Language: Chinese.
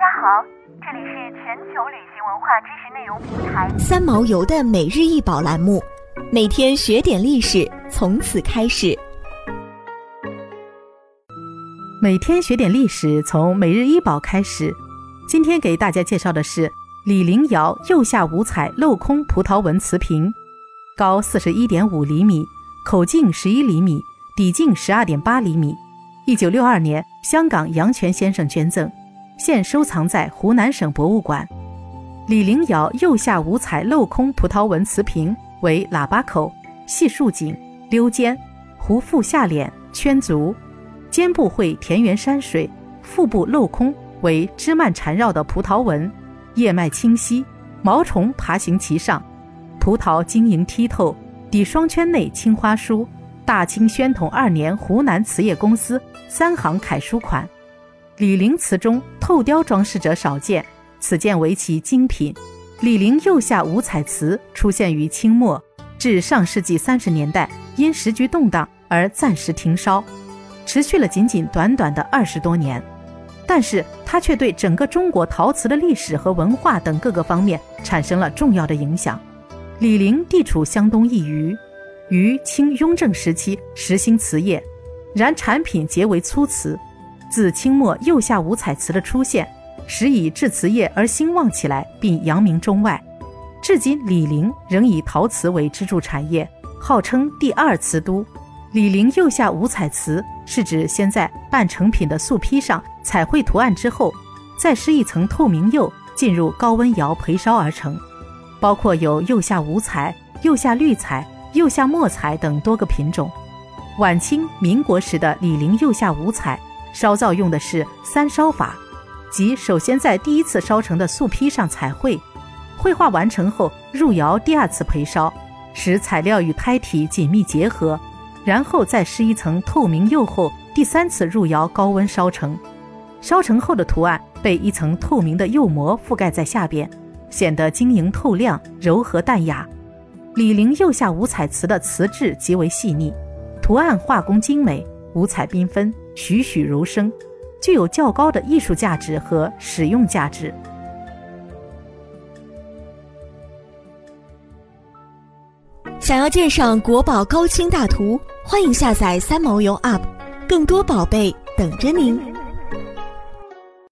家好，这里是全球旅行文化知识内容平台三毛游的每日一宝栏目，每天学点历史，从此开始。每天学点历史，从每日一宝开始。今天给大家介绍的是李陵窑釉下五彩镂空葡萄纹瓷瓶，高四十一点五厘米，口径十一厘米，底径十二点八厘米。一九六二年，香港杨泉先生捐赠。现收藏在湖南省博物馆。李陵窑釉下五彩镂空葡萄纹瓷瓶为喇叭口、细竖颈、溜肩、弧腹下脸、圈足，肩部绘田园山水，腹部镂空为枝蔓缠绕的葡萄纹，叶脉清晰，毛虫爬行其上，葡萄晶莹剔透，底双圈内青花书“大清宣统二年湖南瓷业公司”三行楷书款。李陵瓷中透雕装饰者少见，此件为其精品。李陵釉下五彩瓷出现于清末至上世纪三十年代，因时局动荡而暂时停烧，持续了仅仅短短的二十多年。但是它却对整个中国陶瓷的历史和文化等各个方面产生了重要的影响。李陵地处湘东一隅，于清雍正时期实行瓷业，然产品皆为粗瓷。自清末釉下五彩瓷的出现，使以制瓷业而兴旺起来，并扬名中外。至今，李陵仍以陶瓷为支柱产业，号称第二瓷都。李陵釉下五彩瓷是指先在半成品的素坯上彩绘图案之后，再施一层透明釉，进入高温窑焙烧而成。包括有釉下五彩、釉下绿彩、釉下墨彩等多个品种。晚清、民国时的李陵釉下五彩。烧造用的是三烧法，即首先在第一次烧成的素坯上彩绘，绘画完成后入窑第二次焙烧，使材料与胎体紧密结合，然后再施一层透明釉后，第三次入窑高温烧成。烧成后的图案被一层透明的釉膜覆盖在下边，显得晶莹透亮、柔和淡雅。李陵釉下五彩瓷的瓷质极为细腻，图案画工精美，五彩缤纷。栩栩如生，具有较高的艺术价值和使用价值。想要鉴赏国宝高清大图，欢迎下载三毛游 App，更多宝贝等着您。